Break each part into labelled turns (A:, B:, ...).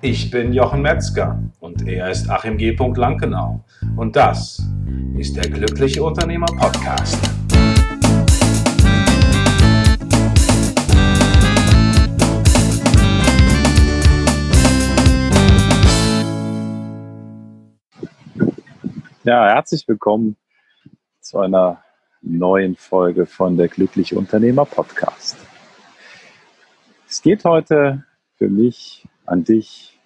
A: Ich bin Jochen Metzger und er ist Achim G. Lankenau. Und das ist der Glückliche Unternehmer Podcast.
B: Ja, herzlich willkommen zu einer neuen Folge von der Glückliche Unternehmer Podcast. Es geht heute für mich an dich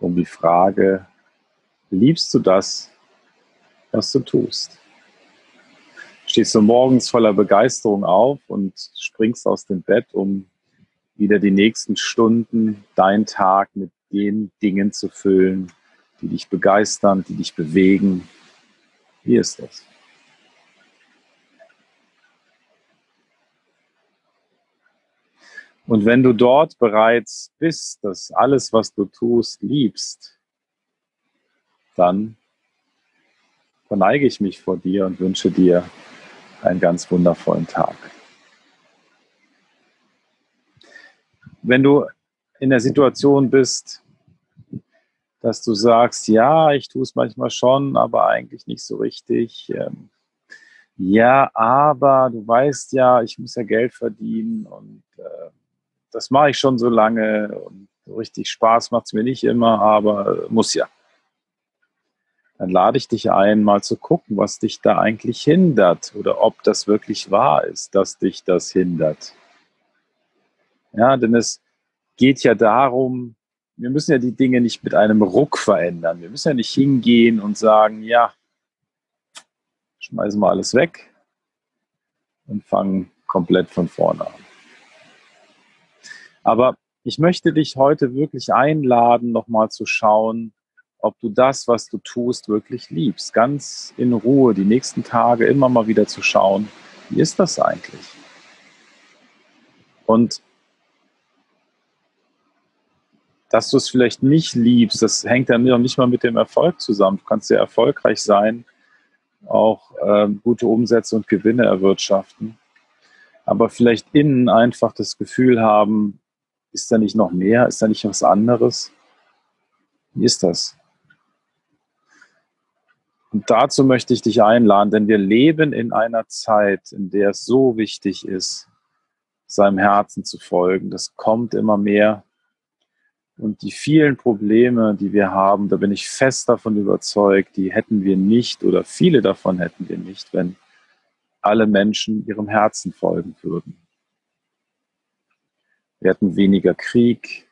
B: um die Frage, liebst du das, was du tust? Stehst du morgens voller Begeisterung auf und springst aus dem Bett, um wieder die nächsten Stunden, deinen Tag mit den Dingen zu füllen, die dich begeistern, die dich bewegen. Wie ist das? Und wenn du dort bereits bist, dass alles, was du tust, liebst, dann verneige ich mich vor dir und wünsche dir einen ganz wundervollen Tag. Wenn du in der Situation bist, dass du sagst, ja, ich tue es manchmal schon, aber eigentlich nicht so richtig. Ähm, ja, aber du weißt ja, ich muss ja Geld verdienen und äh, das mache ich schon so lange und richtig Spaß macht es mir nicht immer, aber muss ja. Dann lade ich dich ein, mal zu gucken, was dich da eigentlich hindert oder ob das wirklich wahr ist, dass dich das hindert. Ja, denn es geht ja darum, wir müssen ja die Dinge nicht mit einem Ruck verändern. Wir müssen ja nicht hingehen und sagen, ja, schmeißen wir alles weg und fangen komplett von vorne an. Aber ich möchte dich heute wirklich einladen, nochmal zu schauen, ob du das, was du tust, wirklich liebst. Ganz in Ruhe, die nächsten Tage immer mal wieder zu schauen, wie ist das eigentlich? Und dass du es vielleicht nicht liebst, das hängt ja nicht mal mit dem Erfolg zusammen. Du kannst sehr erfolgreich sein, auch äh, gute Umsätze und Gewinne erwirtschaften, aber vielleicht innen einfach das Gefühl haben, ist da nicht noch mehr? Ist da nicht was anderes? Wie ist das? Und dazu möchte ich dich einladen, denn wir leben in einer Zeit, in der es so wichtig ist, seinem Herzen zu folgen. Das kommt immer mehr. Und die vielen Probleme, die wir haben, da bin ich fest davon überzeugt, die hätten wir nicht oder viele davon hätten wir nicht, wenn alle Menschen ihrem Herzen folgen würden. Wir hätten weniger Krieg.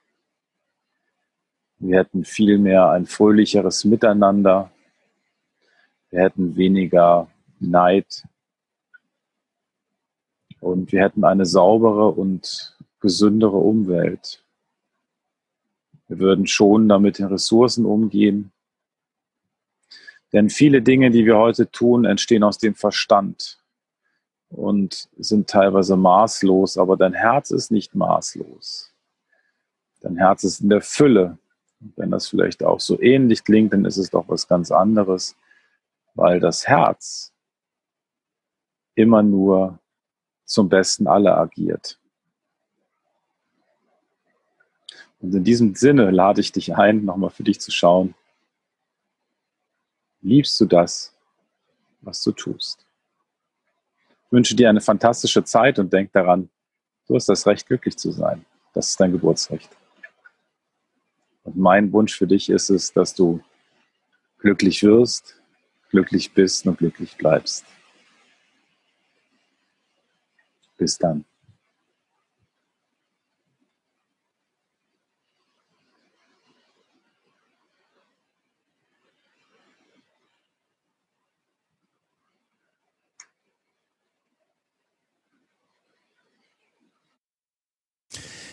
B: Wir hätten vielmehr ein fröhlicheres Miteinander. Wir hätten weniger Neid. Und wir hätten eine saubere und gesündere Umwelt. Wir würden schon damit den Ressourcen umgehen. Denn viele Dinge, die wir heute tun, entstehen aus dem Verstand und sind teilweise maßlos, aber dein Herz ist nicht maßlos. Dein Herz ist in der Fülle. Und wenn das vielleicht auch so ähnlich klingt, dann ist es doch was ganz anderes, weil das Herz immer nur zum Besten aller agiert. Und in diesem Sinne lade ich dich ein, nochmal für dich zu schauen. Liebst du das, was du tust? Wünsche dir eine fantastische Zeit und denk daran, du hast das Recht, glücklich zu sein. Das ist dein Geburtsrecht. Und mein Wunsch für dich ist es, dass du glücklich wirst, glücklich bist und glücklich bleibst. Bis dann.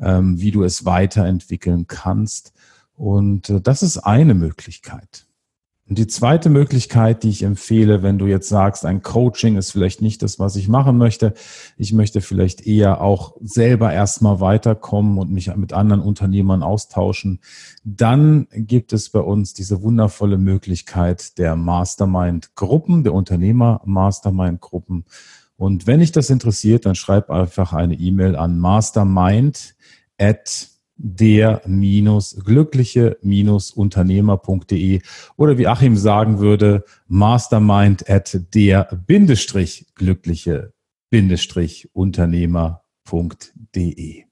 C: ähm, wie du es weiterentwickeln kannst. Und äh, das ist eine Möglichkeit. Und die zweite Möglichkeit, die ich empfehle, wenn du jetzt sagst, ein Coaching ist vielleicht nicht das, was ich machen möchte, ich möchte vielleicht eher auch selber erstmal weiterkommen und mich mit anderen Unternehmern austauschen, dann gibt es bei uns diese wundervolle Möglichkeit der Mastermind-Gruppen, der Unternehmer-Mastermind-Gruppen. Und wenn dich das interessiert, dann schreib einfach eine E-Mail an mastermind at der-glückliche-unternehmer.de oder wie Achim sagen würde, mastermind at der-glückliche-unternehmer.de.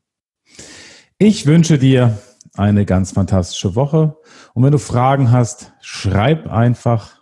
C: Ich wünsche dir eine ganz fantastische Woche und wenn du Fragen hast, schreib einfach